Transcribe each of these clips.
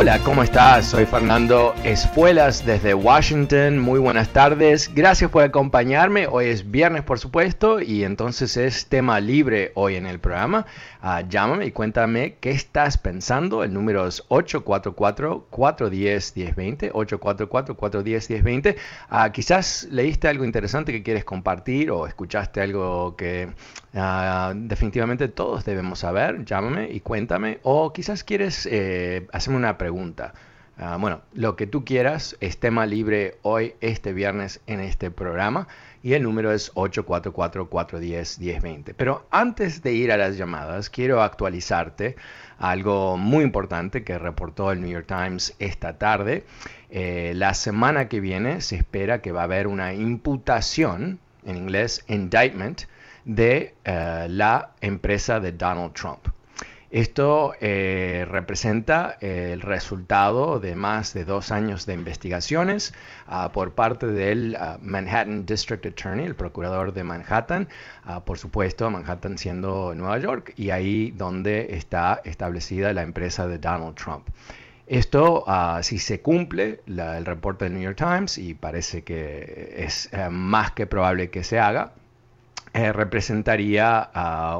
Hola, ¿cómo estás? Soy Fernando Espuelas desde Washington. Muy buenas tardes. Gracias por acompañarme. Hoy es viernes, por supuesto, y entonces es tema libre hoy en el programa. Uh, llámame y cuéntame qué estás pensando. El número es 844-410-1020. 844-410-1020. Uh, quizás leíste algo interesante que quieres compartir o escuchaste algo que uh, definitivamente todos debemos saber. Llámame y cuéntame. O quizás quieres eh, hacerme una pregunta Uh, bueno, lo que tú quieras es tema libre hoy, este viernes, en este programa. Y el número es 844-410-1020. Pero antes de ir a las llamadas, quiero actualizarte algo muy importante que reportó el New York Times esta tarde. Eh, la semana que viene se espera que va a haber una imputación, en inglés indictment, de uh, la empresa de Donald Trump. Esto eh, representa el resultado de más de dos años de investigaciones uh, por parte del uh, Manhattan District Attorney, el procurador de Manhattan, uh, por supuesto, Manhattan siendo Nueva York, y ahí donde está establecida la empresa de Donald Trump. Esto, si se cumple el reporte del New York Times, y parece que es eh, más que probable que se haga, eh, representaría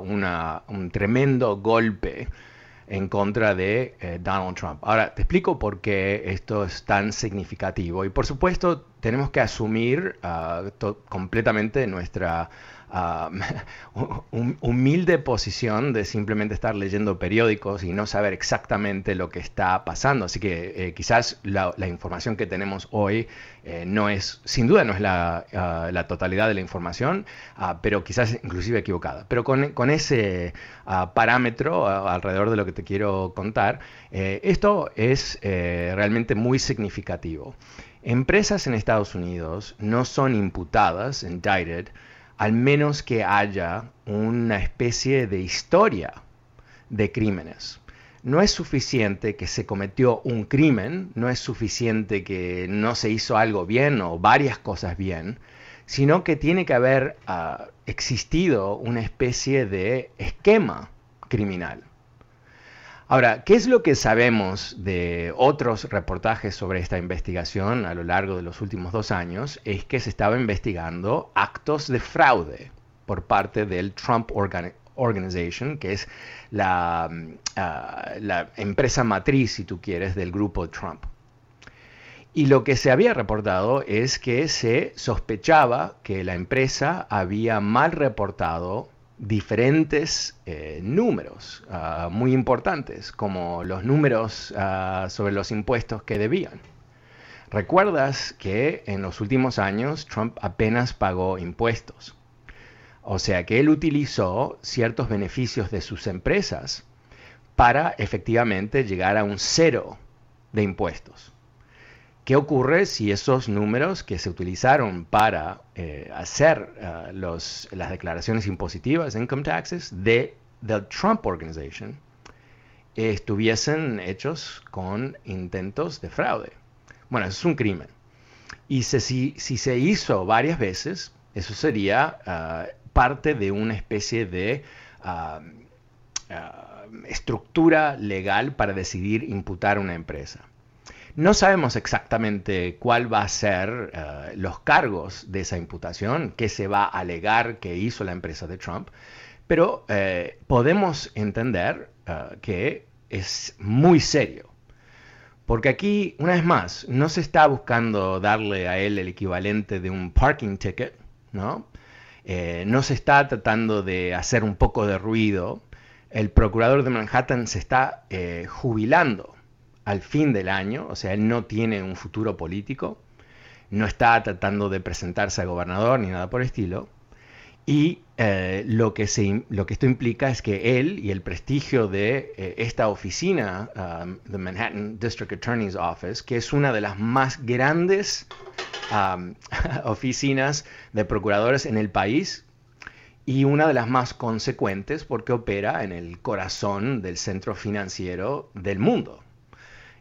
una, un tremendo golpe en contra de eh, Donald Trump. Ahora, te explico por qué esto es tan significativo. Y por supuesto, tenemos que asumir uh, completamente nuestra uh, humilde posición de simplemente estar leyendo periódicos y no saber exactamente lo que está pasando. Así que eh, quizás la, información que tenemos hoy eh, no es, sin duda no es la, uh, totalidad de la información, uh, pero quizás inclusive equivocada. Pero con, con ese uh, parámetro alrededor de lo que te quiero contar, eh, esto es realmente muy significativo. Empresas en Estados Unidos no son imputadas, indicted, al menos que haya una especie de historia de crímenes. No es suficiente que se cometió un crimen, no es suficiente que no se hizo algo bien o varias cosas bien, sino que tiene que haber uh, existido una especie de esquema criminal. Ahora, ¿qué es lo que sabemos de otros reportajes sobre esta investigación a lo largo de los últimos dos años? Es que se estaba investigando actos de fraude por parte del Trump Organ Organization, que es la, uh, la empresa matriz, si tú quieres, del grupo Trump. Y lo que se había reportado es que se sospechaba que la empresa había mal reportado diferentes eh, números uh, muy importantes, como los números uh, sobre los impuestos que debían. Recuerdas que en los últimos años Trump apenas pagó impuestos. O sea que él utilizó ciertos beneficios de sus empresas para efectivamente llegar a un cero de impuestos. ¿Qué ocurre si esos números que se utilizaron para eh, hacer uh, los, las declaraciones impositivas, income taxes, de the Trump Organization, estuviesen hechos con intentos de fraude? Bueno, eso es un crimen. Y se, si, si, se hizo varias veces, eso sería uh, parte de una especie de uh, estructura legal para decidir imputar una empresa. No sabemos exactamente cuál va a ser eh, los cargos de esa imputación, qué se va a alegar que hizo la empresa de Trump, pero eh, podemos entender eh, que es muy serio. Porque aquí, una vez más, no se está buscando darle a él el equivalente de un parking ticket, ¿no? no se está tratando de hacer un poco de ruido. El procurador de Manhattan se está jubilando al fin del año, o sea, él no tiene un futuro político, no está tratando de presentarse a gobernador ni nada por el estilo. Y eh, lo, que se, lo que esto implica es que él y el prestigio de eh, esta oficina, um, the Manhattan District Attorney's Office, que es una de las más grandes um, oficinas de procuradores en el país y una de las más consecuentes porque opera en el corazón del centro financiero del mundo.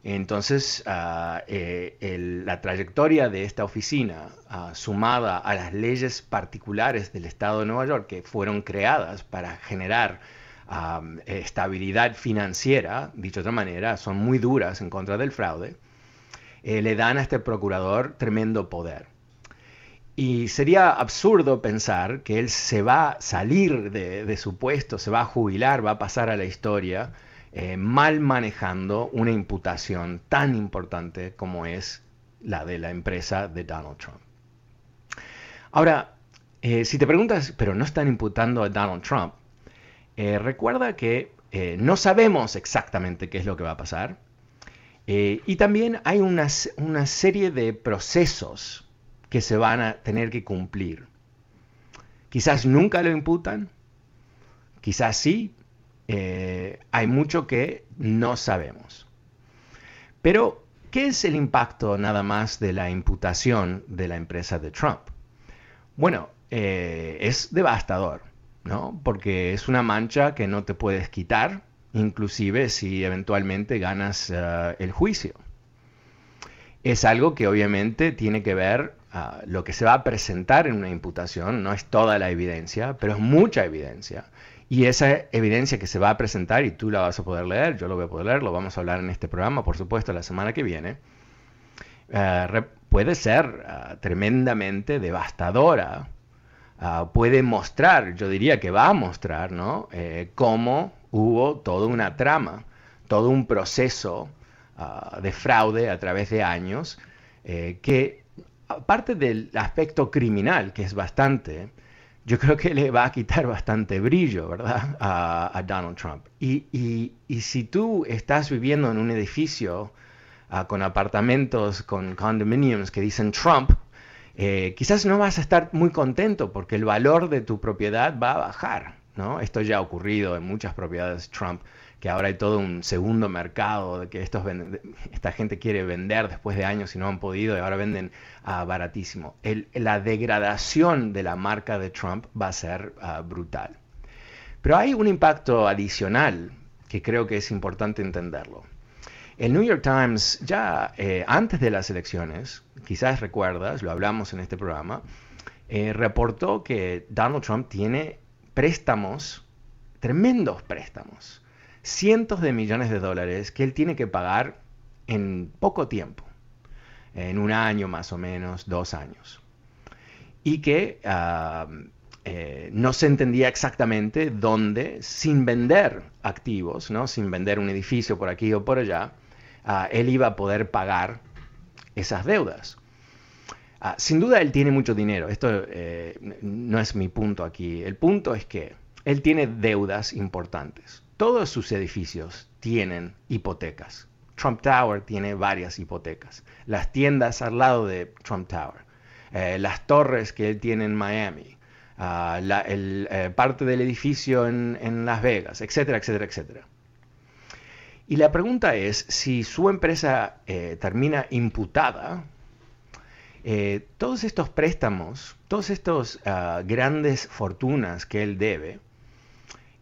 Entonces, ah, eh, la trayectoria de esta oficina, ah, sumada a las leyes particulares del Estado de Nueva York que fueron creadas para generar ah, estabilidad financiera, dicho de otra manera, son muy duras en contra del fraude, eh, le dan a este procurador tremendo poder. Y sería absurdo pensar que él se va a salir de su puesto, se va a jubilar, va a pasar a la historia eh, mal manejando una imputación tan importante como es la de la empresa de Donald Trump. Ahora, eh, si te preguntas, pero no están imputando a Donald Trump, eh, recuerda que no sabemos exactamente qué es lo que va a pasar. y también hay una, una serie de procesos que se van a tener que cumplir. Quizás nunca lo imputan, quizás sí, eh, hay mucho que no sabemos. Pero, ¿qué es el impacto nada más de la imputación de la empresa de Trump? Bueno, eh, es devastador, ¿no? Porque es una mancha que no te puedes quitar, inclusive si eventualmente ganas eh, el juicio. Es algo que obviamente tiene que ver uh, lo que se va a presentar en una imputación, no es toda la evidencia, pero es mucha evidencia. Y esa evidencia que se va a presentar, y tú la vas a poder leer, yo lo voy a poder leer, lo vamos a hablar en este programa, por supuesto, la semana que viene, eh, puede ser ah, tremendamente devastadora. Ah, puede mostrar, yo diría que va a mostrar, ¿no? Eh, cómo hubo toda una trama, todo un proceso ah, de fraude a través de años, eh, que aparte del aspecto criminal, que es bastante, yo creo que le va a quitar bastante brillo, ¿verdad? A, Donald Trump. Y, si tú estás viviendo en un edificio ah, con apartamentos, con condominiums que dicen Trump, eh, quizás no vas a estar muy contento porque el valor de tu propiedad va a bajar, ¿no? Esto ya ha ocurrido en muchas propiedades Trump que ahora hay todo un segundo mercado, de que estos esta gente quiere vender después de años y no han podido y ahora venden a baratísimo. la degradación de la marca de Trump va a ser ah, brutal. Pero hay un impacto adicional que creo que es importante entenderlo. El New York Times ya eh, antes de las elecciones, quizás recuerdas, lo hablamos en este programa, eh, reportó que Donald Trump tiene préstamos, tremendos préstamos, cientos de millones de dólares que él tiene que pagar en poco tiempo, en un año más o menos, dos años. Y que eh, no se entendía exactamente dónde, sin vender activos, ¿no? sin vender un edificio por aquí o por allá, ah, él iba a poder pagar esas deudas. Ah, sin duda él tiene mucho dinero, esto eh, no es mi punto aquí, el punto es que él tiene deudas importantes. Todos sus edificios tienen hipotecas. Trump Tower tiene varias hipotecas. Las tiendas al lado de Trump Tower. Eh, las torres que él tiene en Miami. Ah, el, eh, parte del edificio en, Las Vegas, etcétera, etcétera, etcétera. Y la pregunta es, si su empresa eh, termina imputada, todos estos préstamos, todas estas ah, grandes fortunas que él debe,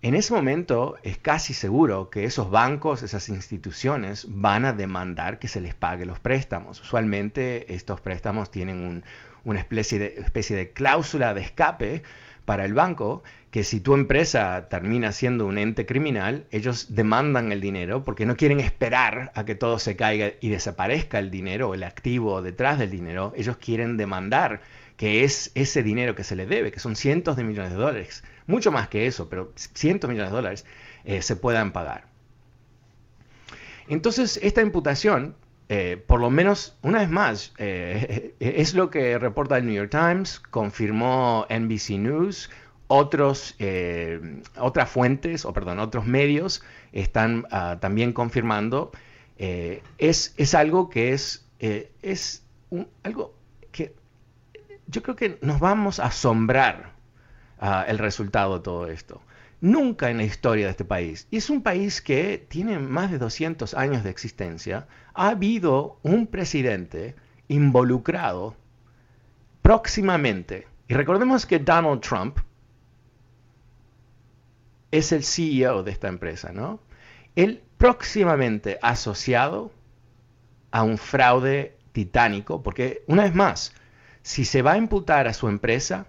en ese momento es casi seguro que esos bancos, esas instituciones van a demandar que se les pague los préstamos. Usualmente estos préstamos tienen una especie de, especie de cláusula de escape para el banco que si tu empresa termina siendo un ente criminal, ellos demandan el dinero porque no quieren esperar a que todo se caiga y desaparezca el dinero el activo detrás del dinero. Ellos quieren demandar que es ese dinero que se le debe, que son cientos de millones de dólares, mucho más que eso, pero cientos de millones de dólares, eh, se puedan pagar. Entonces, esta imputación, eh, por lo menos una vez más, eh, es lo que reporta el New York Times, confirmó NBC News, otros, otras fuentes, o perdón, otros medios están ah, también confirmando. es, es, algo que es, es algo yo creo que nos vamos a asombrar uh, el resultado de todo esto. Nunca en la historia de este país, y es un país que tiene más de 200 años de existencia, ha habido un presidente involucrado próximamente. Y recordemos que Donald Trump es el CEO de esta empresa, ¿no? Él próximamente asociado a un fraude titánico, porque una vez más, si se va a imputar a su empresa,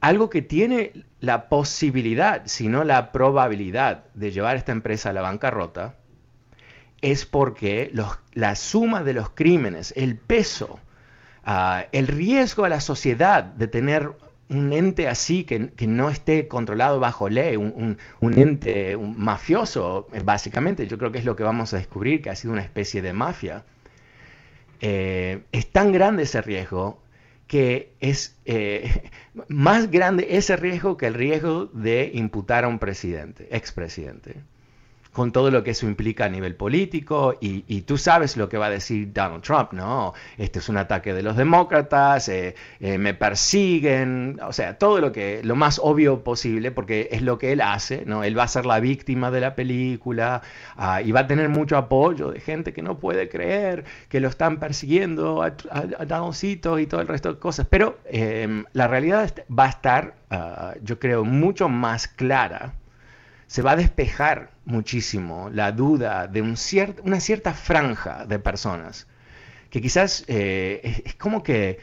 algo que tiene la posibilidad, si no la probabilidad de llevar esta empresa a la bancarrota, es porque la suma de los crímenes, el peso, ah, el riesgo a la sociedad de tener un ente así que, no esté controlado bajo ley, un, ente mafioso, básicamente, yo creo que es lo que vamos a descubrir, que ha sido una especie de mafia, eh, es tan grande ese riesgo que es eh, más grande ese riesgo que el riesgo de imputar a un presidente, expresidente con todo lo que eso implica a nivel político y, tú sabes lo que va a decir Donald Trump, ¿no? Este es un ataque de los demócratas, eh, eh, me persiguen, o sea, todo lo que, lo más obvio posible porque es lo que él hace, ¿no? Él va a ser la víctima de la película ah, y va a tener mucho apoyo de gente que no puede creer que lo están persiguiendo a, Donaldcito y todo el resto de cosas, pero em, la realidad va a estar, ah, yo creo, mucho más clara se va a despejar muchísimo la duda de un una cierta franja de personas que quizás eh, es, como que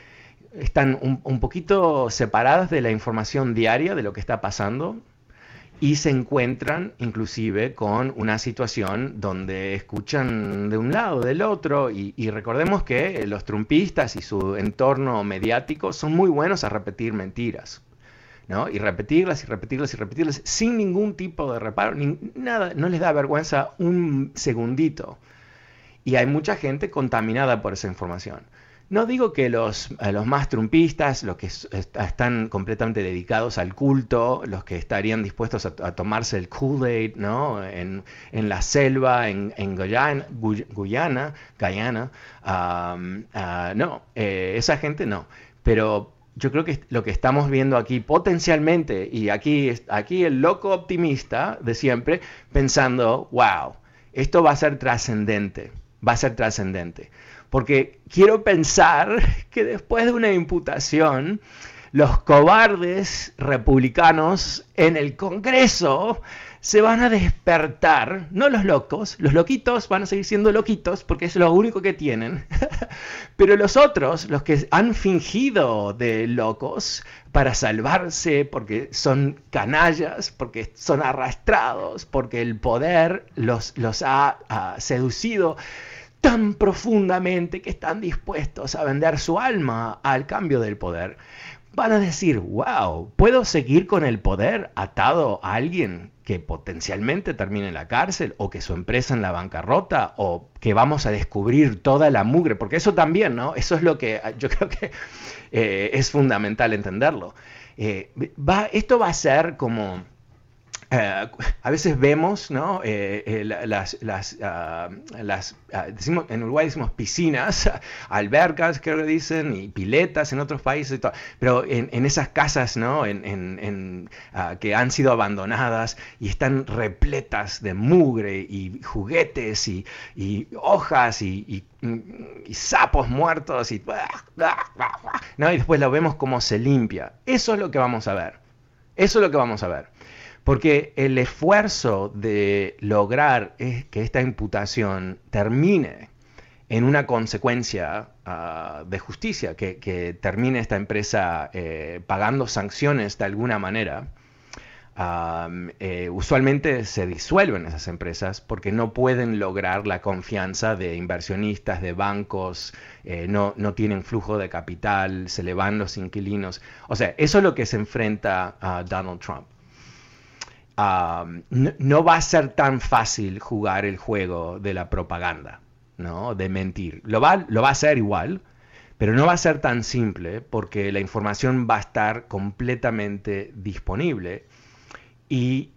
están un, poquito separadas de la información diaria de lo que está pasando y se encuentran inclusive con una situación donde escuchan de un lado, del otro, y, recordemos que los trumpistas y su entorno mediático son muy buenos a repetir mentiras. Y repetirlas y repetirlas y repetirlas sin ningún tipo de reparo, nada, no les da vergüenza un segundito. Y hay mucha gente contaminada por esa información. No digo que los, los más trumpistas, los que están completamente dedicados al culto, los que estarían dispuestos a, tomarse el Kool-Aid ¿no? en, la selva, en, en Guyana, Guyana, Guyana ah, no, eh, esa gente no. Pero yo creo que lo que estamos viendo aquí potencialmente, y aquí, aquí el loco optimista de siempre, pensando, wow, esto va a ser trascendente, va a ser trascendente. Porque quiero pensar que después de una imputación, los cobardes republicanos en el Congreso se van a despertar, no los locos, los loquitos van a seguir siendo loquitos porque es lo único que tienen, pero los otros, los que han fingido de locos para salvarse porque son canallas, porque son arrastrados, porque el poder los, los ha, ha seducido tan profundamente que están dispuestos a vender su alma al cambio del poder van a decir, wow, ¿puedo seguir con el poder atado a alguien que potencialmente termine en la cárcel o que su empresa en la bancarrota o que vamos a descubrir toda la mugre? Porque eso también, ¿no? Eso es lo que yo creo que eh, es fundamental entenderlo. Eh, va, esto va a ser como a veces vemos, ¿no? Eh, eh, ah, ah, en Uruguay decimos piscinas, albercas, creo que dicen, y piletas en otros países, y todo. pero en, esas casas, ¿no? En, ah, que han sido abandonadas y están repletas de mugre y juguetes y, hojas y, y, sapos muertos y, ¿no? y después lo vemos como se limpia. Eso es lo que vamos a ver. Eso es lo que vamos a ver. Porque el esfuerzo de lograr que esta imputación termine en una consecuencia ah, de justicia, que, termine esta empresa eh, pagando sanciones de alguna manera, eh, usualmente se disuelven esas empresas porque no pueden lograr la confianza de inversionistas, de bancos, eh, no, no, tienen flujo de capital, se le van los inquilinos. O sea, eso es lo que se enfrenta a Donald Trump. No, va a ser tan fácil jugar el juego de la propaganda, ¿no? de mentir. Lo va, lo va a hacer igual, pero no va a ser tan simple porque la información va a estar completamente disponible y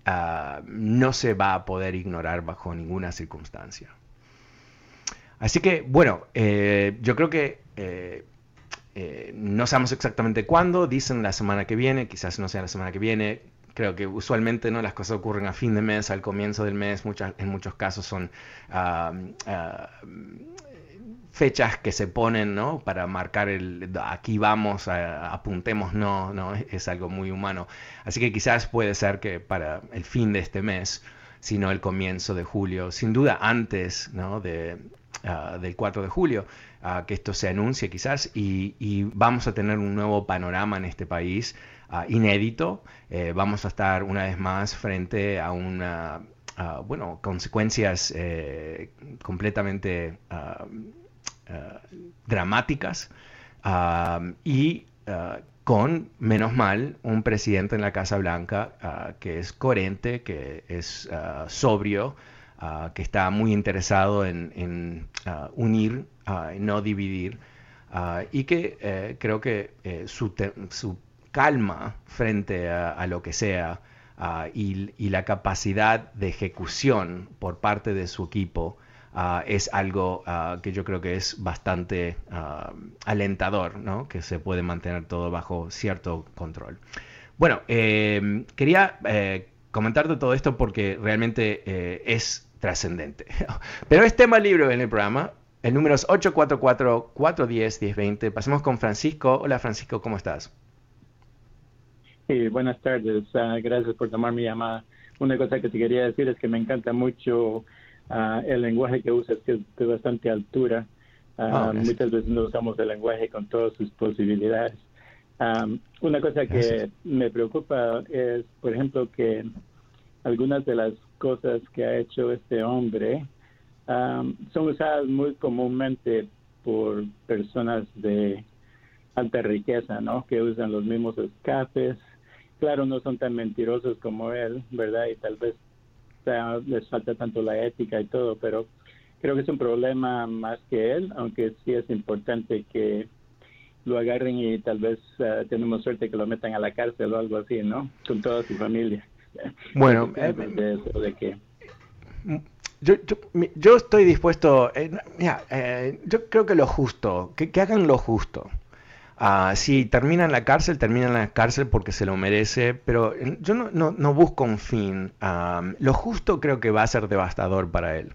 no se va a poder ignorar bajo ninguna circunstancia. Así que, bueno, eh, yo creo que eh, eh, no sabemos exactamente cuándo, dicen la semana que viene, quizás no sea la semana que viene. Creo que usualmente no las cosas ocurren a fin de mes, al comienzo del mes, muchas, en muchos casos son ah, ah, fechas que se ponen, ¿no? Para marcar el aquí vamos, apuntemos, no, no, es, algo muy humano. Así que quizás puede ser que para el fin de este mes, sino el comienzo de julio, sin duda antes, ¿no? De, ah, del 4 de julio, uh, que esto se anuncie quizás y, vamos a tener un nuevo panorama en este país uh, inédito. Eh, vamos a estar una vez más frente a una, bueno, consecuencias eh, completamente eh, dramáticas y eh, con, menos mal, un presidente en la Casa Blanca eh, que es coherente, que es sobrio, que está muy interesado en, unir, no dividir, y que creo que su, calma frente a, lo que sea y, y, la capacidad de ejecución por parte de su equipo Ah, es algo ah, que yo creo que es bastante ah, alentador, ¿no? que se puede mantener todo bajo cierto control. Bueno, em, quería eh, comentarte todo esto porque realmente eh, es trascendente. Pero es tema libre en el programa. El número es 844-410-1020. Pasemos con Francisco. Hola Francisco, ¿cómo estás? Sí, buenas tardes. gracias por tomar mi llamada. Una cosa que te quería decir es que me encanta mucho el lenguaje que usas, que es de bastante altura. Ah, muchas veces no usamos el lenguaje con todas sus posibilidades. una cosa que me preocupa es, por ejemplo, que algunas de las cosas que ha hecho este hombre son usadas muy comúnmente por personas de alta riqueza, ¿no? Que usan los mismos escapes. Claro, no son tan mentirosos como él, ¿verdad? Y tal vez les falta tanto la ética y todo, pero creo que es un problema más que él, aunque sí es importante que lo agarren y tal vez uh, tenemos suerte que lo metan a la cárcel o algo así, ¿no? Con toda su familia. Bueno, eh, de que... Yo, yo, yo, estoy dispuesto, eh, mira, eh, yo creo que lo justo, que, que hagan lo justo. Ah, si termina en la cárcel, termina en la cárcel porque se lo merece, pero yo no, busco un fin. lo justo creo que va a ser devastador para él.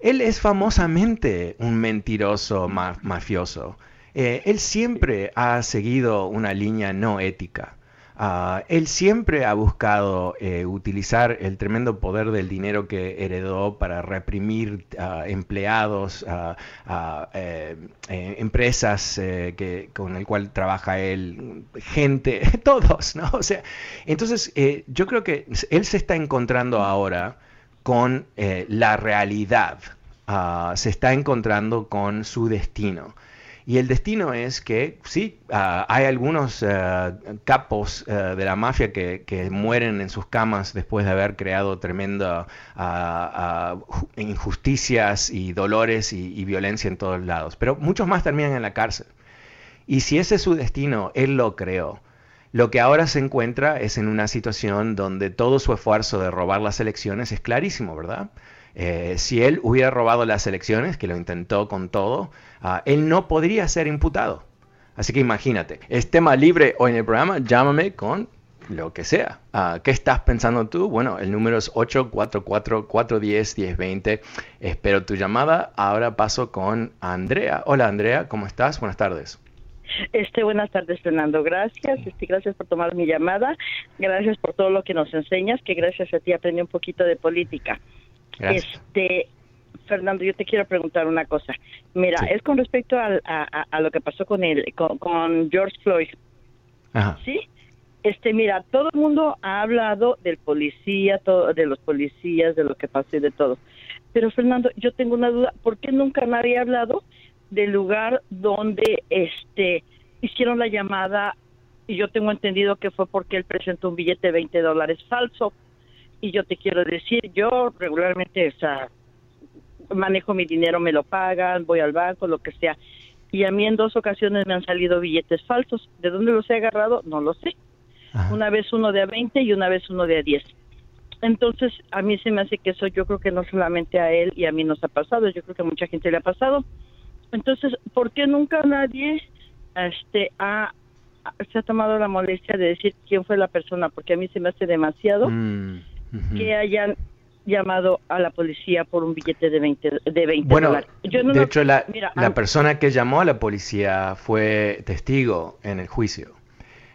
Él es famosamente un mentiroso mafioso. Eh, él siempre ha seguido una línea no ética. Ah, él siempre ha buscado eh, utilizar el tremendo poder del dinero que heredó para reprimir a empleados, a eh, eh, empresas que, con el cual trabaja él, gente, todos, ¿no? O sea, entonces yo creo que él se está encontrando ahora con la realidad, ah, se está encontrando con su destino. Y el destino es que, sí, ah, hay algunos ah, capos ah, de la mafia que, mueren en sus camas después de haber creado tremendas injusticias y dolores y, violencia en todos lados. Pero muchos más terminan en la cárcel. Y si ese es su destino, él lo creó. Lo que ahora se encuentra es en una situación donde todo su esfuerzo de robar las elecciones es clarísimo, ¿verdad? Eh, si él hubiera robado las elecciones, que lo intentó con todo, ah, él no podría ser imputado. Así que imagínate, es tema libre hoy en el programa, llámame con lo que sea. Ah, ¿Qué estás pensando tú? Bueno, el número es 844-410-1020. Espero tu llamada. Ahora paso con Andrea. Hola Andrea, ¿cómo estás? Buenas tardes. Este, buenas tardes, Fernando. Gracias. Este, gracias por tomar mi llamada. Gracias por todo lo que nos enseñas, que gracias a ti aprendí un poquito de política. Este, Fernando, yo te quiero preguntar una cosa. Mira, es con respecto a, lo que pasó con, el, con, George Floyd. Ajá. ¿Sí? Este, mira, todo el mundo ha hablado del policía, todo, de los policías, de lo que pasó y de todo. Pero Fernando, yo tengo una duda, ¿por qué nunca nadie ha hablado del lugar donde este hicieron la llamada y yo tengo entendido que fue porque él presentó un billete de 20 dólares falso? Y yo te quiero decir, yo regularmente, o sea, manejo mi dinero, me lo pagan, voy al banco, lo que sea. Y a mí en dos ocasiones me han salido billetes falsos. ¿De dónde los he agarrado? No lo sé. Una vez uno de a 20 y una vez uno de a 10. Entonces, a mí se me hace que eso yo creo que no solamente a él y a mí nos ha pasado, yo creo que a mucha gente le ha pasado. Entonces, ¿por qué nunca nadie este, ha, se ha tomado la molestia de decir quién fue la persona? Porque a mí se me hace demasiado mm, que hayan llamado a la policía por un billete de 20, de 20 bueno, de hecho, la, la persona que llamó a la policía fue testigo en el juicio.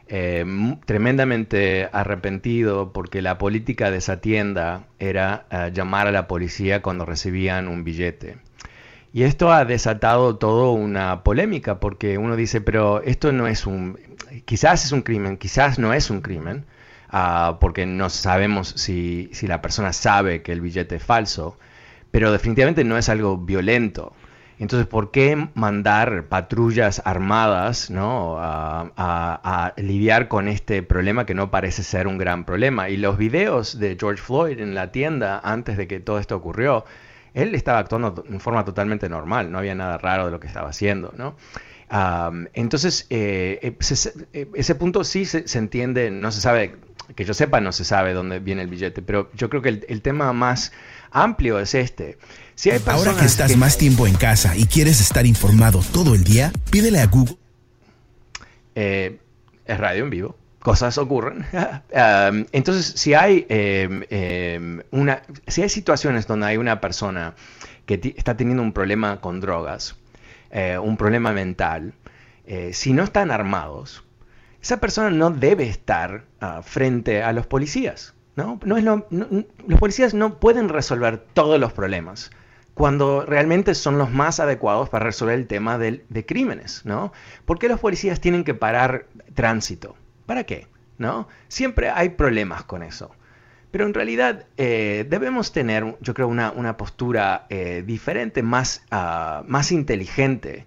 Eh, tremendamente arrepentido porque la política de esa tienda era eh, llamar a la policía cuando recibían un billete. Y esto ha desatado toda una polémica porque uno dice, pero esto no es un, quizás es un crimen, quizás no es un crimen, Ah, porque no sabemos si, la persona sabe que el billete es falso, pero definitivamente no es algo violento. Entonces, ¿por qué mandar patrullas armadas ¿no? a, lidiar con este problema que no parece ser un gran problema? Y los videos de George Floyd en la tienda antes de que todo esto ocurrió, él estaba actuando en forma totalmente normal, no había nada raro de lo que estaba haciendo. ¿no? entonces, eh, eh, eh, ese, punto sí se, se, entiende, no se sabe que yo sepa, no se sabe dónde viene el billete, pero yo creo que el, tema más amplio es este. Si hay Ahora que estás más tiempo en casa y quieres estar informado todo el día, pídele a Google. Eh, es radio en vivo. Cosas ocurren. Um, entonces, si hay, em, em, una, si hay situaciones donde hay una persona que está teniendo un problema con drogas, eh, un problema mental, eh, si no están armados, esa persona no debe estar ah, frente a los policías. ¿no? No es los policías no pueden resolver todos los problemas cuando realmente son los más adecuados para resolver el tema de, crímenes. ¿no? ¿Por qué los policías tienen que parar tránsito? ¿Para qué? ¿no? Siempre hay problemas con eso. Pero en realidad eh, debemos tener, yo creo, una, postura eh, diferente, más, ah, más inteligente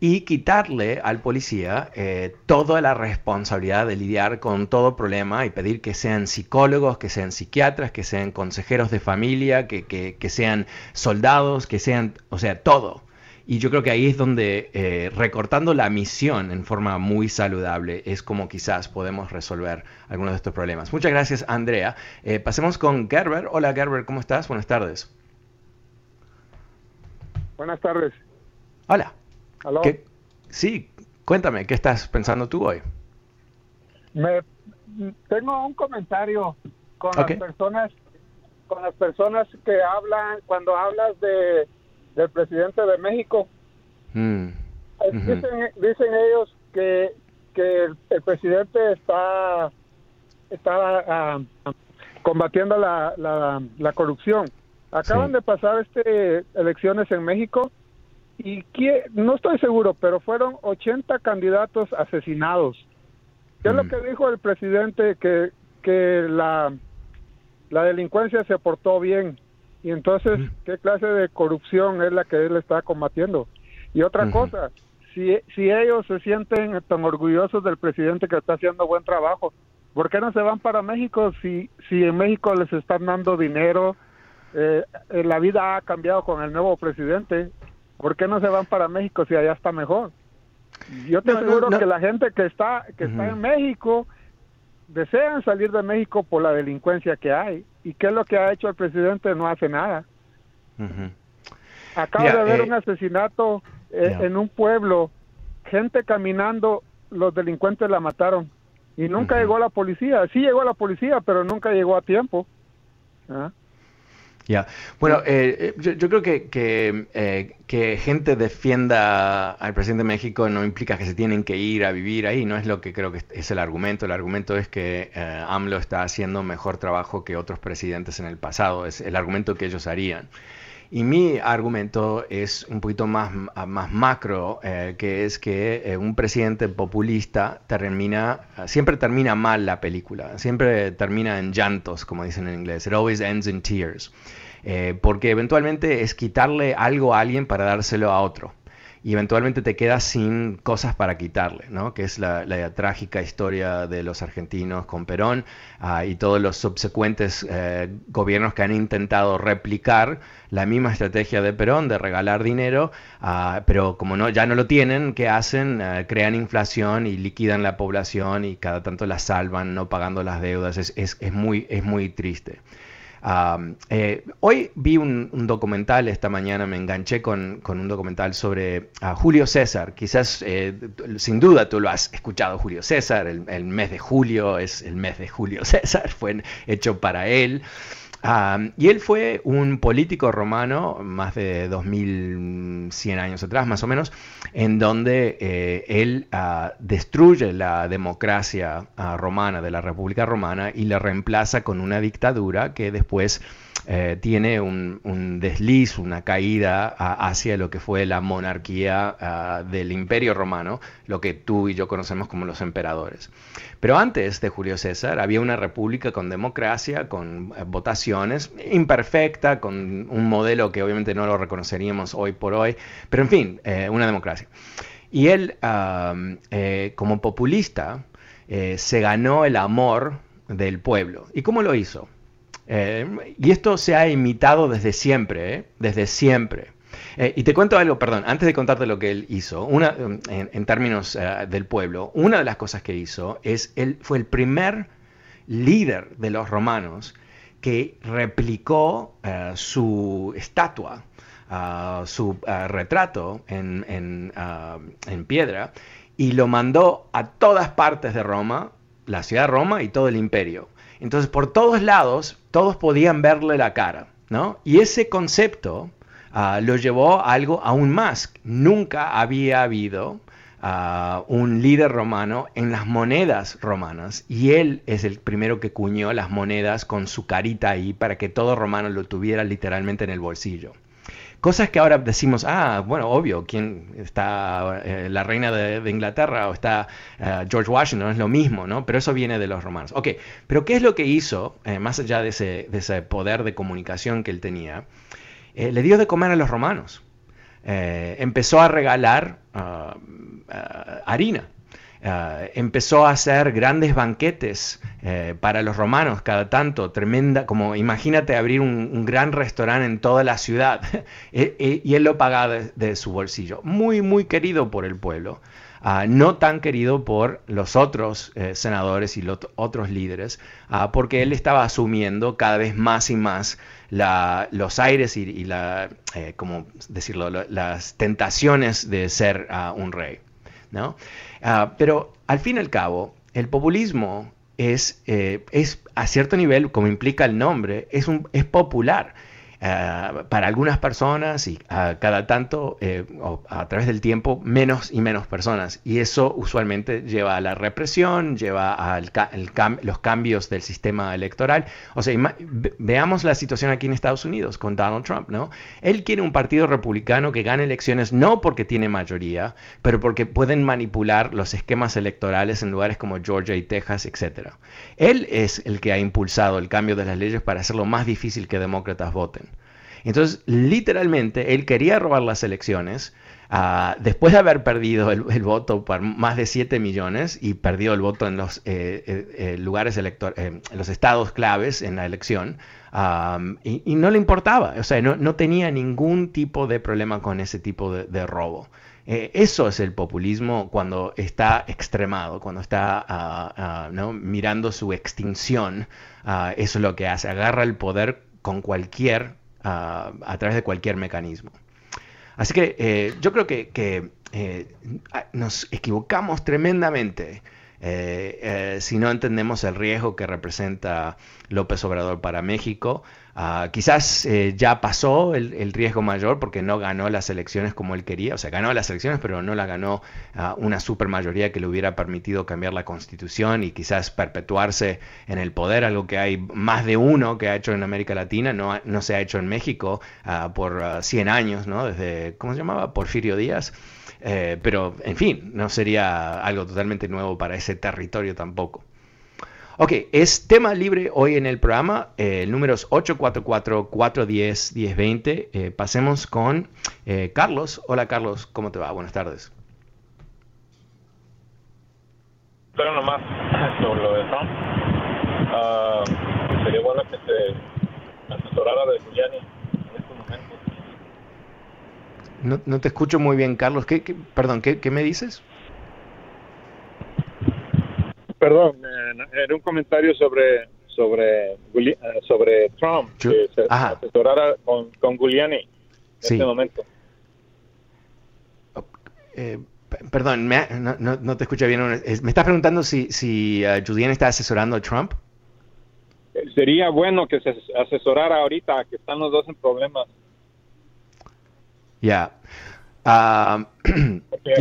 y quitarle al policía eh, toda la responsabilidad de lidiar con todo problema y pedir que sean psicólogos, que sean psiquiatras, que sean consejeros de familia, que, que, sean soldados, que sean, o sea, todo. Y yo creo que ahí es donde eh, recortando la misión en forma muy saludable es como quizás podemos resolver algunos de estos problemas. Muchas gracias, Andrea. Eh, pasemos con Gerber. Hola, Gerber, ¿cómo estás? Buenas tardes. Buenas tardes. Hola. Sí, cuéntame, ¿qué estás pensando tú hoy? Me, tengo un comentario con las personas con las personas que hablan cuando hablas de del presidente de México. Mm, dicen, dicen ellos que, que el, presidente está está ah, combatiendo la, la, corrupción. Acaban de pasar este elecciones en México y no estoy seguro, pero fueron 80 candidatos asesinados. ¿Qué es lo mm. que dijo el presidente? Que, que la, la delincuencia se portó bien. Y entonces, mm. ¿qué clase de corrupción es la que él está combatiendo? Y otra cosa, si, si ellos se sienten tan orgullosos del presidente que está haciendo buen trabajo, ¿por qué no se van para México si, si en México les están dando dinero? Eh, eh la vida ha cambiado con el nuevo presidente ¿Por qué no se van para México si allá está mejor? Yo te aseguro que la gente que está que está en México desean salir de México por la delincuencia que hay. ¿Y qué es lo que ha hecho el presidente? No hace nada. Acaba de haber eh, un asesinato eh, en un pueblo, gente caminando, los delincuentes la mataron y nunca llegó la policía. Sí llegó la policía, pero nunca llegó a tiempo. ¿Ah? Ya, bueno, eh, eh, yo, creo que, eh, que, gente defienda al presidente de México no implica que se tienen que ir a vivir ahí, no es lo que creo que es el argumento. El argumento es que AMLO está haciendo mejor trabajo que otros presidentes en el pasado, es el argumento que ellos harían. Y mi argumento es un poquito más, más macro, eh, que es que eh, un presidente populista termina, siempre termina mal la película, siempre termina en llantos, como dicen en inglés. It always ends in tears. Eh, porque eventualmente es quitarle algo a alguien para dárselo a otro y eventualmente te quedas sin cosas para quitarle, ¿no? que es la, trágica historia de los argentinos con Perón ah, y todos los subsecuentes eh, gobiernos que han intentado replicar la misma estrategia de Perón de regalar dinero, ah, pero como no, ya no lo tienen, ¿qué hacen? Ah, crean inflación y liquidan la población y cada tanto la salvan no pagando las deudas. Es, es muy, es muy triste. Eh, hoy vi un, documental, esta mañana me enganché con, un documental sobre Julio César. Quizás, eh, sin duda, tú lo has escuchado, Julio César. El, mes de julio es el mes de Julio César, fue hecho para él y él fue un político romano, más de 2100 años atrás, más o menos, en donde eh, él ah, destruye la democracia ah, romana de la República Romana y la reemplaza con una dictadura que después eh, tiene un, desliz, una caída hacia lo que fue la monarquía ah, del Imperio Romano, lo que tú y yo conocemos como los emperadores. Pero antes de Julio César había una república con democracia, con eh, votaciones, imperfecta, con un modelo que obviamente no lo reconoceríamos hoy por hoy, pero en fin, eh, una democracia. Y él, como populista, se ganó el amor del pueblo. ¿Y cómo lo hizo? Eh, y esto se ha imitado desde siempre, ¿eh? desde siempre. Eh, y te cuento algo, perdón, antes de contarte lo que él hizo, una, en, términos del pueblo, una de las cosas que hizo es, él fue el primer líder de los romanos que replicó su estatua, su retrato en, en piedra, y lo mandó a todas partes de Roma, la ciudad de Roma y todo el imperio. Entonces, por todos lados, todos podían verle la cara, ¿no? Y ese concepto ah, lo llevó a algo aún más. Nunca había habido ah, un líder romano en las monedas romanas y él es el primero que cuñó las monedas con su carita ahí para que todo romano lo tuviera literalmente en el bolsillo. Cosas que ahora decimos, ah, bueno, obvio, ¿quién está eh, la reina de, Inglaterra o está eh, George Washington? Es lo mismo, ¿no? Pero eso viene de los romanos. Ok, pero ¿qué es lo que hizo, eh, más allá de ese, poder de comunicación que él tenía? le dio de comer a los romanos. empezó a regalar ah, ah, harina eh, empezó a hacer grandes banquetes eh, para los romanos cada tanto, tremenda, como imagínate abrir un, gran restaurante en toda la ciudad e, y él lo pagaba de, su bolsillo. Muy, muy querido por el pueblo. Ah, no tan querido por los otros eh, senadores y los otros líderes, ah, porque él estaba asumiendo cada vez más y más los aires y, la, decirlo, las tentaciones de ser ah, un rey. ¿No? Ah, pero al fin y al cabo, el populismo es, eh, es, a cierto nivel, como implica el nombre, es, un, es popular. Eh, para algunas personas y cada tanto eh, a través del tiempo menos y menos personas. Y eso usualmente lleva a la represión lleva a los cambios del sistema electoral. O sea veamos la situación aquí en Estados Unidos con Donald Trump no él quiere un partido republicano que gane elecciones no porque tiene mayoría pero porque pueden manipular los esquemas electorales en lugares como Georgia y Texas etcétera. Él es el que ha impulsado el cambio de las leyes para hacerlo más difícil que demócratas voten entonces, literalmente, él quería robar las elecciones. Ah, después de haber perdido el, voto por más de 7 millones y perdió el voto en los eh, eh, eh, lugares electorales, en los estados claves en la elección, y, no le importaba, o sea, no, tenía ningún tipo de problema con ese tipo de, robo. eso es el populismo cuando está extremado, cuando está ah, ah, mirando su extinción. eso es lo que hace, agarra el poder con cualquier a, través de cualquier mecanismo. Así que eh, yo creo que, eh, nos equivocamos tremendamente eh, si no entendemos el riesgo que representa López Obrador para México. Ah, quizás eh, ya pasó el, riesgo mayor porque no ganó las elecciones como él quería, o sea, ganó las elecciones, pero no la ganó uh, una supermayoría que le hubiera permitido cambiar la constitución y quizás perpetuarse en el poder, algo que hay más de uno que ha hecho en América Latina, no, no se ha hecho en México uh, por 100 años, ¿no? Desde, ¿cómo se llamaba? Porfirio Díaz. Eh, pero, en fin, no sería algo totalmente nuevo para ese territorio tampoco. Ok, es tema libre hoy en el programa, eh, el número es 844-410-1020. Eh, pasemos con eh, Carlos. Hola Carlos, ¿cómo te va? Buenas tardes. Pero nomás sobre lo de Trump, uh, sería bueno que se asesorara de Giuliani en estos momentos. No, no te escucho muy bien, Carlos. ¿Qué, qué perdón, ¿qué, ¿qué me dices? Perdón, era un comentario sobre sobre eh, sobre Trump que se asesorara con, con Giuliani en este momento. Eh, perdón, no, no, te escuché bien. ¿Me estás preguntando si, si uh, Giuliani está asesorando a Trump? Eh, sería bueno que se asesorara ahorita, que están los dos en problemas. Ya. Uh,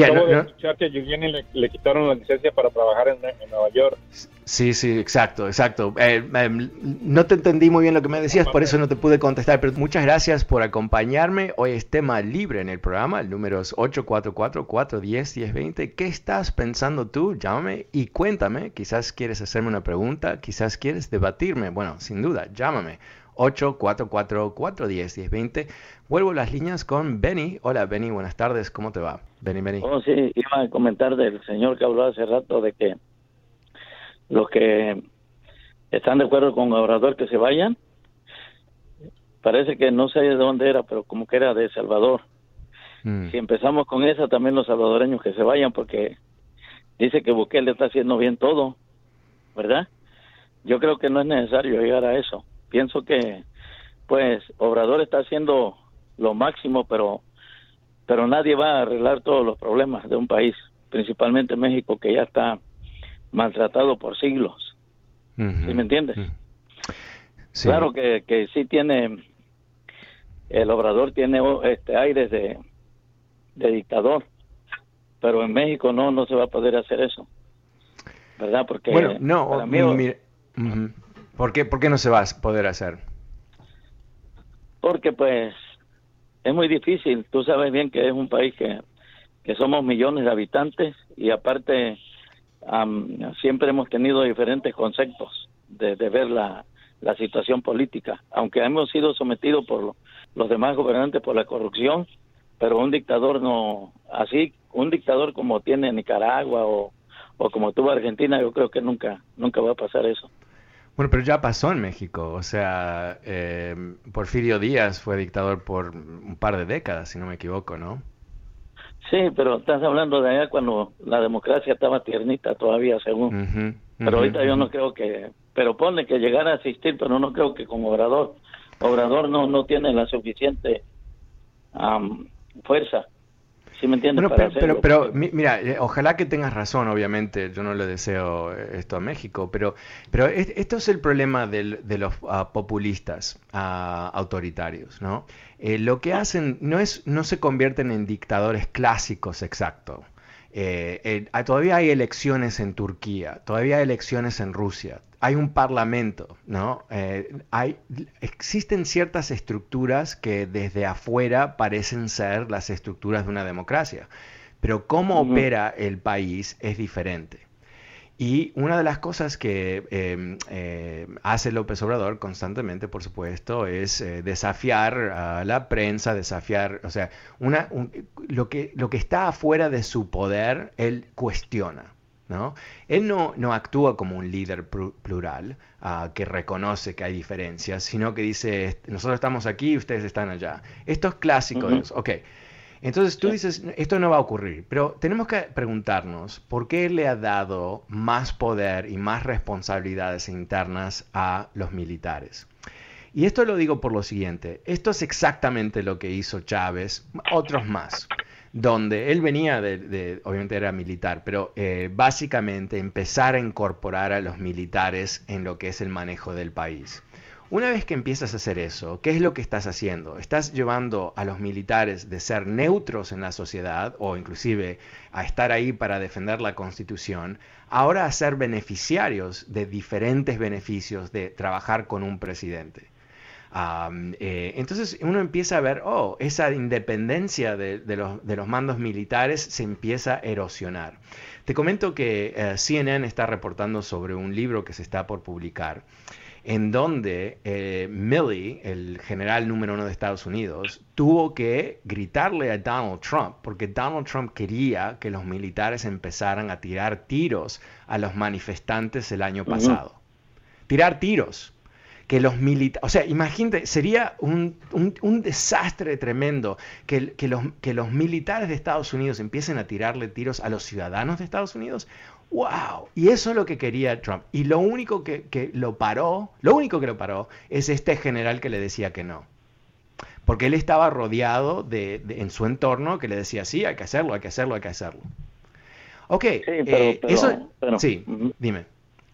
acabo de escuchar que a Giuliani le, quitaron la licencia para trabajar en, Nueva York. Sí, sí, exacto, exacto. Eh, em, no te entendí muy bien lo que me decías, por eso no te pude contestar, pero muchas gracias por acompañarme. Hoy es tema libre en el programa, el número es 844-410-1020. ¿Qué estás pensando tú? Llámame y cuéntame. Quizás quieres hacerme una pregunta, quizás quieres debatirme. Bueno, sin duda, llámame. 844-410-1020. Vuelvo las líneas con Benny. Hola Benny, buenas tardes, ¿cómo te va? Benny, Benny. Oh, sí, iba a comentar del señor que habló hace rato de que los que están de acuerdo con Obrador que se vayan, parece que no sé de dónde era, pero como que era de Salvador. Mm. Si empezamos con esa, también los salvadoreños que se vayan, porque dice que Bukele está haciendo bien todo, ¿verdad? Yo creo que no es necesario llegar a eso pienso que pues Obrador está haciendo lo máximo, pero pero nadie va a arreglar todos los problemas de un país, principalmente México que ya está maltratado por siglos. ¿Sí me entiendes? Claro que, que sí tiene el Obrador tiene este aires de, de dictador, pero en México no no se va a poder hacer eso. ¿Verdad? Porque bueno, no, mire, ¿Por qué, ¿Por qué no se va a poder hacer? Porque pues es muy difícil. Tú sabes bien que es un país que, que somos millones de habitantes y aparte siempre hemos tenido diferentes conceptos de, ver la, la, situación política. Aunque hemos sido sometidos por los demás gobernantes por la corrupción, pero un dictador no, así, un dictador como tiene Nicaragua o, o como tuvo Argentina, yo creo que nunca, nunca va a pasar eso. Bueno, pero ya pasó en México. O sea, eh, Porfirio Díaz fue dictador por un par de décadas, si no me equivoco, ¿no? Sí, pero estás hablando de allá cuando la democracia estaba tiernita todavía, según. pero ahorita yo no creo que... Pero pone que llegara a asistir, pero no creo que como Obrador. Obrador no, no tiene la suficiente fuerza ¿Sí me entiendes? pero, pero, mira, eh, ojalá que tengas razón, obviamente, yo no le deseo esto a México, pero, pero esto es el problema de los ah, populistas ah, autoritarios, ¿no? Eh, lo que hacen no es, no se convierten en dictadores clásicos, exacto. Todavía hay elecciones en Turquía, todavía hay elecciones en Rusia, hay un parlamento, ¿no? Eh, hay, existen ciertas estructuras que desde afuera parecen ser las estructuras de una democracia, pero cómo opera el país es diferente. Y una de las cosas que em, eh, hace López Obrador constantemente, por supuesto, es eh, desafiar a la prensa, desafiar, o sea, una, lo, que, lo que está afuera de su poder, él cuestiona. ¿no? Él no, no actúa como un líder plural ah, que reconoce que hay diferencias, sino que dice, nosotros estamos aquí y ustedes están allá. Esto es clásico. Ok. Entonces tú dices, esto no va a ocurrir, pero tenemos que preguntarnos por qué le ha dado más poder y más responsabilidades internas a los militares. Y esto lo digo por lo siguiente, esto es exactamente lo que hizo Chávez, otros más donde él venía de, obviamente era militar, pero eh, básicamente empezar a incorporar a los militares en lo que es el manejo del país. Una vez que empiezas a hacer eso, ¿qué es lo que estás haciendo? Estás llevando a los militares de ser neutros en la sociedad o inclusive a estar ahí para defender la constitución, ahora a ser beneficiarios de diferentes beneficios de trabajar con un presidente. Eh, entonces uno empieza a ver, oh, esa independencia de, los, mandos militares se empieza a erosionar. Te comento que eh, CNN está reportando sobre un libro que se está por publicar en donde eh, Milley, el general número uno de Estados Unidos, tuvo que gritarle a Donald Trump, porque Donald Trump quería que los militares empezaran a tirar tiros a los manifestantes el año pasado. Tirar tiros. Que los militares, o sea, imagínate, sería un, desastre tremendo que, los, que los militares de Estados Unidos empiecen a tirarle tiros a los ciudadanos de Estados Unidos ¡Wow! Y eso es lo que quería Trump. Y lo único que, lo paró, lo único que lo paró es este general que le decía que no. Porque él estaba rodeado de, en su entorno que le decía, sí, hay que hacerlo, hay que hacerlo, hay que hacerlo. Ok, sí, eh, eso... sí, dime.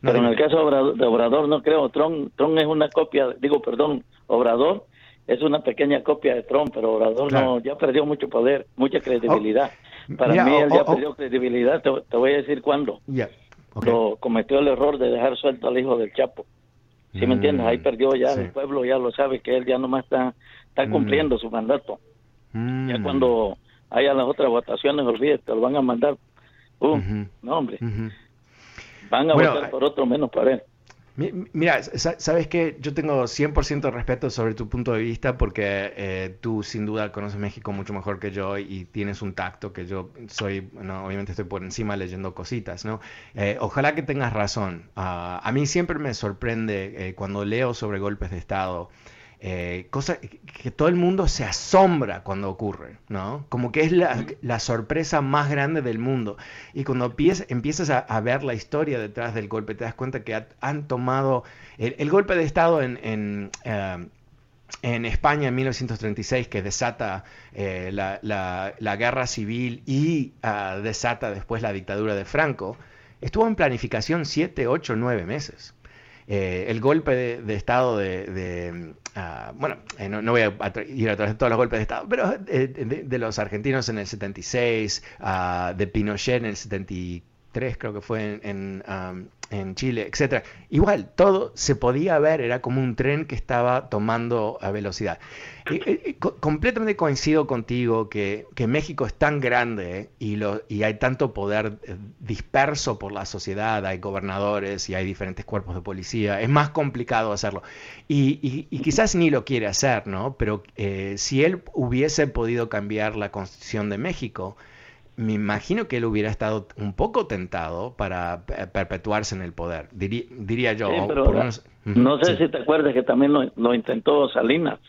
Pero en el caso de Obrador, no creo, Trump, Trump es una copia, digo, perdón, Obrador es una pequeña copia de Trump, pero Obrador no, ya perdió mucho poder, mucha credibilidad. Para mí él ya perdió credibilidad, te, voy a decir cuándo. Lo cometió el error de dejar suelto al hijo del Chapo. ¿Sí me entiendes? Ahí mm, perdió ya, el pueblo ya lo sabe que él ya nomás está, está mm. cumpliendo su mandato. Ya mm. cuando haya las otras votaciones, olvídate, lo van a mandar. Uh, No, hombre. Van a votar por otro menos para él. Mira, sabes que yo tengo 100% de respeto sobre tu punto de vista porque eh, tú sin duda conoces México mucho mejor que yo y tienes un tacto que yo soy, obviamente estoy por encima leyendo cositas, ¿no? Eh, ojalá que tengas razón. Ah, a mí siempre me sorprende eh, cuando leo sobre golpes de Estado eh, cosa que todo el mundo se asombra cuando ocurre, ¿no? Como que es la, sorpresa más grande del mundo. Y cuando empiezas a, ver la historia detrás del golpe, te das cuenta que han tomado el, golpe de Estado en, en, eh, España en 1936, que desata eh, la, guerra civil y ah, desata después la dictadura de Franco, estuvo en planificación 7, 8, 9 meses. Eh, el golpe de, Estado de, ah, bueno, eh, no, voy a ir a través de todos los golpes de Estado, pero eh, de, los argentinos en el 76, ah, de Pinochet en el 73, creo que fue en, en Chile, etcétera. Igual, todo se podía ver, era como un tren que estaba tomando a velocidad. completamente coincido contigo que, México es tan grande y, lo, y hay tanto poder eh, disperso por la sociedad, hay gobernadores y hay diferentes cuerpos de policía, es más complicado hacerlo. Y, quizás ni lo quiere hacer, ¿no? Pero eh, si él hubiese podido cambiar la constitución de México, me imagino que él hubiera estado un poco tentado para perpetuarse en el poder, diría, yo. no sé si te acuerdas que también lo, intentó Salinas,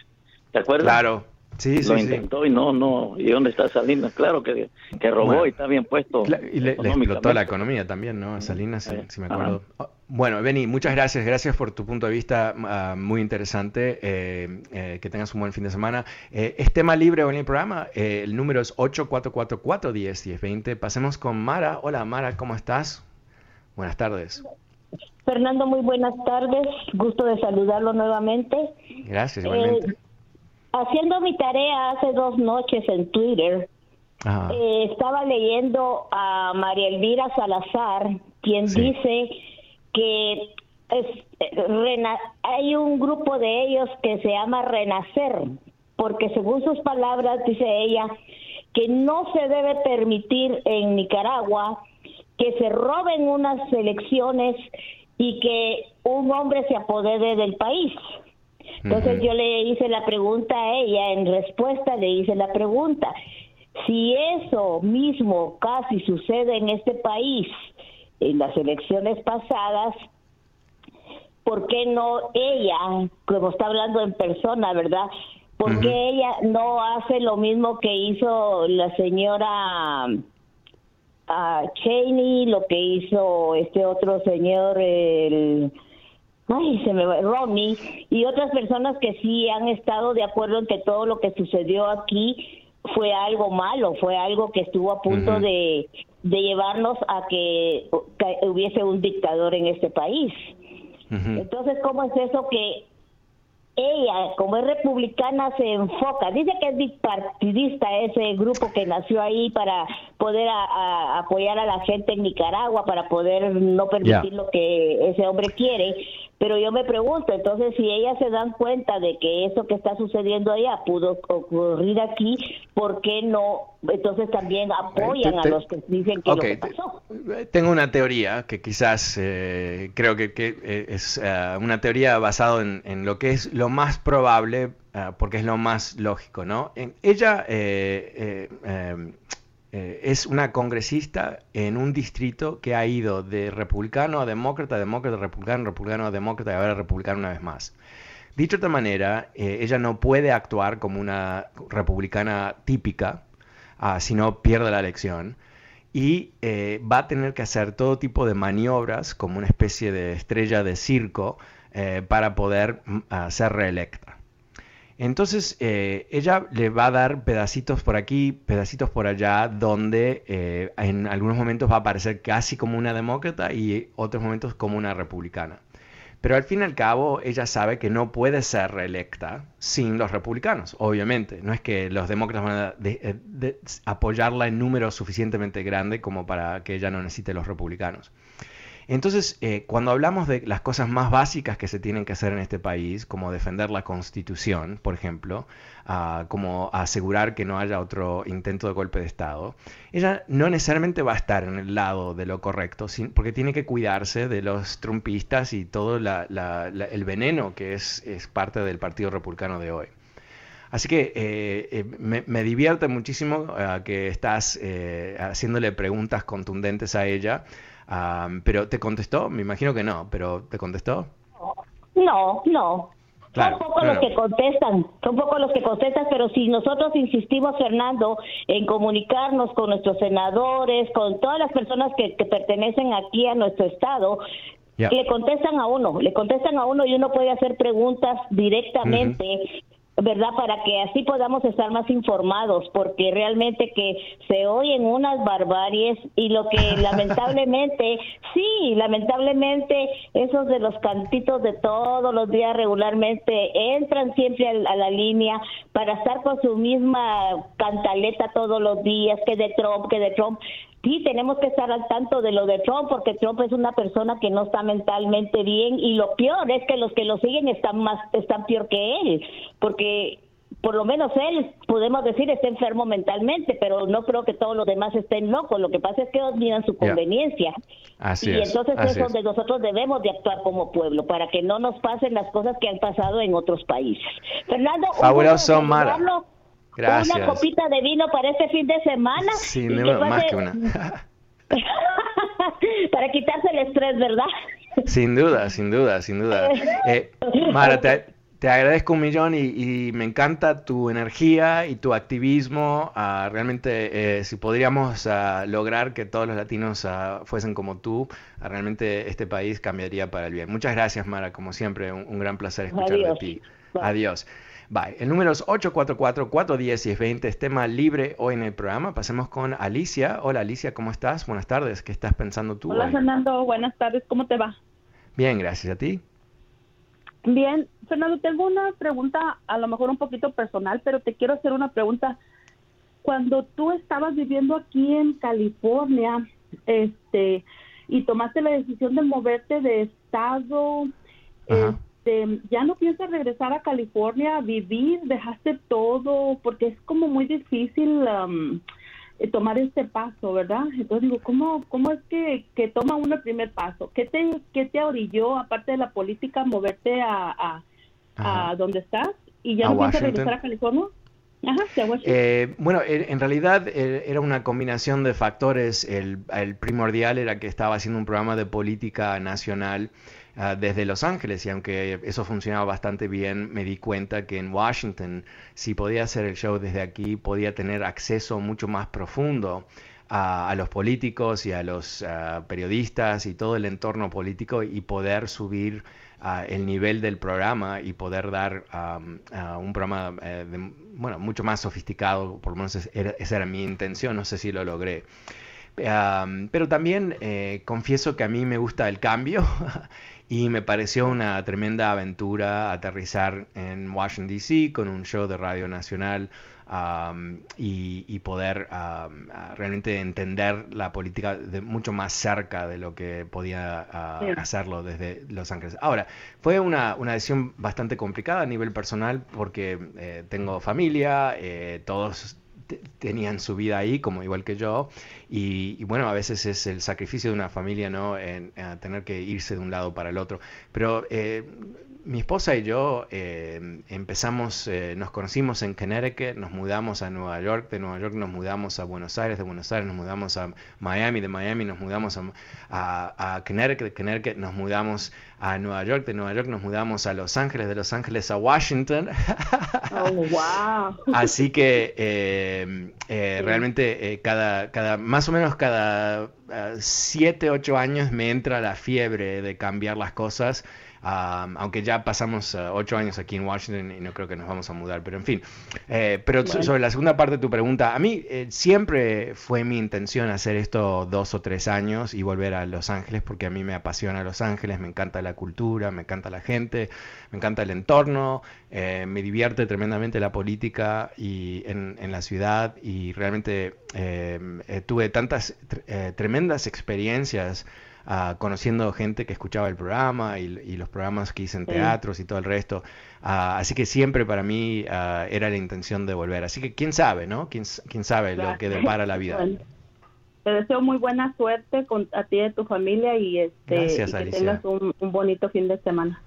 ¿te acuerdas? Claro, sí, sí. Lo intentó y no, no, ¿y dónde está Salinas? Claro que, que robó y está bien puesto. y le, explotó la economía también, ¿no? Salinas, si, me acuerdo. Bueno, Benny, muchas gracias. Gracias por tu punto de vista ah, muy interesante. Eh, eh, que tengas un buen fin de semana. Eh, es tema libre en el programa. el número es 8444-101020. Pasemos con Mara. Hola, Mara, ¿cómo estás? Buenas tardes. Fernando, muy buenas tardes. Gusto de saludarlo nuevamente. Gracias, igualmente. Haciendo mi tarea hace dos noches en Twitter, estaba leyendo a María Elvira Salazar, quien dice que es, hay un grupo de ellos que se llama Renacer, porque según sus palabras dice ella que no se debe permitir en Nicaragua que se roben unas elecciones y que un hombre se apodere del país. Entonces yo le hice la pregunta a ella, en respuesta le hice la pregunta, si eso mismo casi sucede en este país, en las elecciones pasadas, ¿por qué no ella, como está hablando en persona, verdad? ¿Por qué ella no hace lo mismo que hizo la señora uh, Cheney, lo que hizo este otro señor, el ay, se me va, Romney, y otras personas que sí han estado de acuerdo en que todo lo que sucedió aquí fue algo malo, fue algo que estuvo a punto de, de llevarnos a que, hubiese un dictador en este país. Entonces, ¿cómo es eso que ella, como es republicana, se enfoca, dice que es bipartidista ese grupo que nació ahí para poder apoyar a la gente en Nicaragua, para poder no permitir lo que ese hombre quiere, pero yo me pregunto, entonces, si ellas se dan cuenta de que eso que está sucediendo allá pudo ocurrir aquí, ¿por qué no? Entonces también apoyan a los que dicen que lo que pasó. Tengo una teoría que quizás eh, creo que, eh, es eh, una teoría basada en, lo que es lo más probable, porque es lo más lógico, ¿no? ella eh, es una congresista en un distrito que ha ido de republicano a demócrata, demócrata, republicano, republicano a demócrata y ahora republicano una vez más. Dicho de otra manera, eh, ella no puede actuar como una republicana típica, uh, si no pierde la elección, y eh, va a tener que hacer todo tipo de maniobras como una especie de estrella de circo para poder mm, ser reelecta. Entonces eh, ella le va a dar pedacitos por aquí, pedacitos por allá, donde eh, en algunos momentos va a aparecer casi como una demócrata y otros momentos como una republicana. Pero al fin y al cabo ella sabe que no puede ser reelecta sin los republicanos, obviamente. No es que los demócratas van a eh, apoyarla en número suficientemente grande como para que ella no necesite los republicanos. Entonces, eh, cuando hablamos de las cosas más básicas que se tienen que hacer en este país, como defender la constitución, por ejemplo, ah, como asegurar que no haya otro intento de golpe de Estado, ella no necesariamente va a estar en el lado de lo correcto, porque tiene que cuidarse de los trumpistas y todo el veneno que es, parte del Partido Republicano de hoy. Así que eh, eh, me, divierte muchísimo ah, que estás haciéndole preguntas contundentes a ella pero ¿te contestó? Me imagino que no, pero ¿te contestó? No, no. son pocos los que contestan, son pocos los que contestan, pero si nosotros insistimos, Fernando, en comunicarnos con nuestros senadores, con todas las personas que, pertenecen aquí a nuestro estado, le contestan a uno, le contestan a uno y uno puede hacer preguntas directamente ¿verdad? Para que así podamos estar más informados, porque realmente que se oyen unas barbaries y lo que lamentablemente, sí, lamentablemente esos de los cantitos de todos los días regularmente entran siempre a la línea para estar con su misma cantaleta todos los días, que de Trump, que de Trump sí tenemos que estar al tanto de lo de Trump porque Trump es una persona que no está mentalmente bien y lo peor es que los que lo siguen están más están peor que él porque por lo menos él podemos decir está enfermo mentalmente pero no creo que todos los demás estén locos. Lo que pasa es que ellos miran su conveniencia. Así y entonces es donde nosotros debemos de actuar como pueblo para que no nos pasen las cosas que han pasado en otros países. Fernando fabuloso Mara Gracias. Una copita de vino para este fin de semana. Sí, más que una. para quitarse el estrés, ¿verdad? Sin duda, sin duda, sin duda. Eh, Mara, te, agradezco un millón y, me encanta tu energía y tu activismo. Ah, realmente, eh, si podríamos ah, lograr que todos los latinos ah, fuesen como tú, realmente este país cambiaría para el bien. Muchas gracias, Mara, como siempre, un, gran placer escuchar de ti. Adiós. Bye. El número es 844-410-1020. Es tema libre hoy en el programa. Pasemos con Alicia. Hola Alicia, ¿cómo estás? Buenas tardes. ¿Qué estás pensando tú? Hola Fernando, buenas tardes. ¿Cómo te va? Bien, gracias a ti. Bien, Fernando, tengo una pregunta a lo mejor un poquito personal, pero te quiero hacer una pregunta. Cuando tú estabas viviendo aquí en California, este, y tomaste la decisión de moverte de estado, este, ya no piensas regresar a California a vivir, dejaste todo, porque es como muy difícil um, eh, tomar este paso, ¿verdad? Entonces digo, ¿cómo, cómo es que, que toma uno el primer paso? ¿Qué te, qué te orilló, aparte de la política, moverte a, a, donde estás? ¿Y ya no piensas regresar a California? Ajá, eh, bueno, en realidad eh, era una combinación de factores. El, el primordial era que estaba haciendo un programa de política nacional Ah, desde Los Ángeles y aunque eso funcionaba bastante bien, me di cuenta que en Washington, si podía hacer el show desde aquí, podía tener acceso mucho más profundo a, los políticos y a los periodistas y todo el entorno político y poder subir el nivel del programa y poder dar un programa eh, bueno, mucho más sofisticado, por lo menos esa era mi intención, no sé si lo logré. pero también eh, confieso que a mí me gusta el cambio y me pareció una tremenda aventura aterrizar en Washington, D.C. con un show de Radio Nacional y, poder realmente entender la política de mucho más cerca de lo que podía hacerlo desde Los Ángeles. Ahora, fue una, una, decisión bastante complicada a nivel personal porque eh, tengo familia, eh, todos tenían su vida ahí, como igual que yo, y, bueno, a veces es el sacrificio de una familia, ¿no? En, tener que irse de un lado para el otro. Pero eh, mi esposa y yo eh, empezamos, eh, nos conocimos en Connecticut, nos mudamos a Nueva York, de Nueva York nos mudamos a Buenos Aires, de Buenos Aires nos mudamos a Miami, de Miami nos mudamos a, a, a Connecticut, de Connecticut nos mudamos a Nueva York, de Nueva York nos mudamos a Los Ángeles, de Los Ángeles a Washington. Oh, wow. Así que eh, realmente cada, cada, más o menos cada siete, ocho años me entra la fiebre de cambiar las cosas aunque ya pasamos uh, ocho años aquí en Washington y no creo que nos vamos a mudar, pero en fin. Eh, pero sobre la segunda parte de tu pregunta, a mí eh, siempre fue mi intención hacer esto dos o tres años y volver a Los Ángeles porque a mí me apasiona Los Ángeles, me encanta la cultura, me encanta la gente, me encanta el entorno, eh, me divierte tremendamente la política y en, en la ciudad y realmente tuve tantas tremendas experiencias conociendo gente que escuchaba el programa y, los programas que hice en teatros y todo el resto. Ah, así que siempre para mí ah, era la intención de volver. Así que quién sabe, ¿no? Quién, quién sabe lo que depara la vida. Te deseo muy buena suerte con, a ti y a tu familia y, este, que tengas un, bonito fin de semana.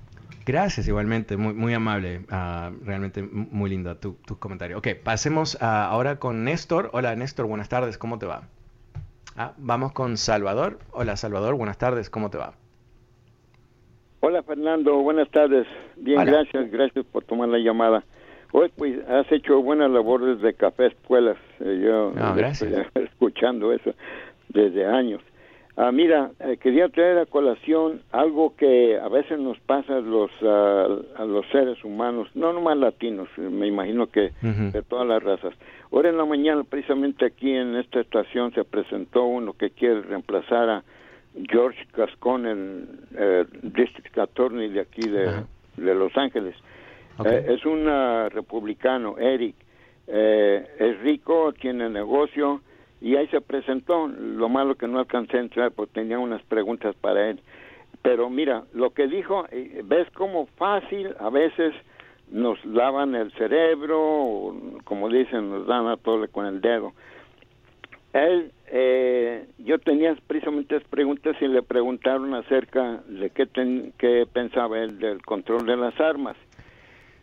Gracias, igualmente, muy, muy amable, ah, realmente muy lindo tu, tu comentario. Ok, pasemos ahora con Néstor. Hola Néstor, buenas tardes, ¿cómo te va? Ah, vamos con Salvador. Hola Salvador, buenas tardes, ¿cómo te va? Hola Fernando, buenas tardes. Bien, gracias, gracias por tomar la llamada. Hoy pues has hecho buenas labores de café escuelas. Eh, yo estoy escuchando eso desde años. Ah, mira, eh, quería traer a colación algo que a veces nos pasa a los, a los seres humanos, no nomás latinos, me imagino que de todas las razas. Ahora en la mañana, precisamente aquí en esta estación, se presentó uno que quiere reemplazar a George Gascon, en eh, District Attorney de aquí de, Los Ángeles. Eh, es un republicano, Eric. es rico, tiene negocio y ahí se presentó. Lo malo que no alcancé a entrar porque tenía unas preguntas para él. Pero mira, lo que dijo, eh, ves cómo fácil a veces nos lavan el cerebro, como dicen, nos dan a todo con el dedo. Él, eh, yo tenía precisamente preguntas y le preguntaron acerca de qué, qué pensaba él del control de las armas.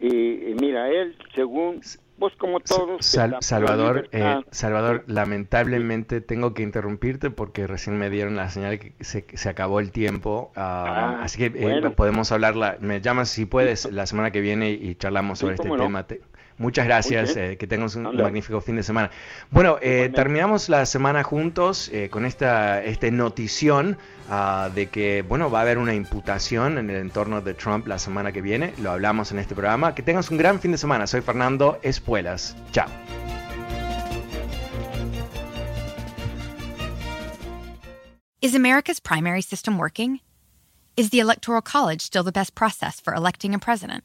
Y, y, mira, él, según pues como todos. Salvador, eh, Salvador, lamentablemente tengo que interrumpirte porque recién me dieron la señal que se, se acabó el tiempo. Ah, ah, así que eh, podemos hablar, me llamas si puedes la semana que viene y charlamos sobre este tema. Muchas gracias, eh, que tengas un magnífico fin de semana. Bueno, eh, terminamos la semana juntos eh, con esta este notición ah, de que, bueno, va a haber una imputación en el entorno de Trump la semana que viene. Lo hablamos en este programa. Que tengas un gran fin de semana. Soy Fernando Espuelas. Chao. Is America's primary system working? Is the Electoral College still the best process for electing a president?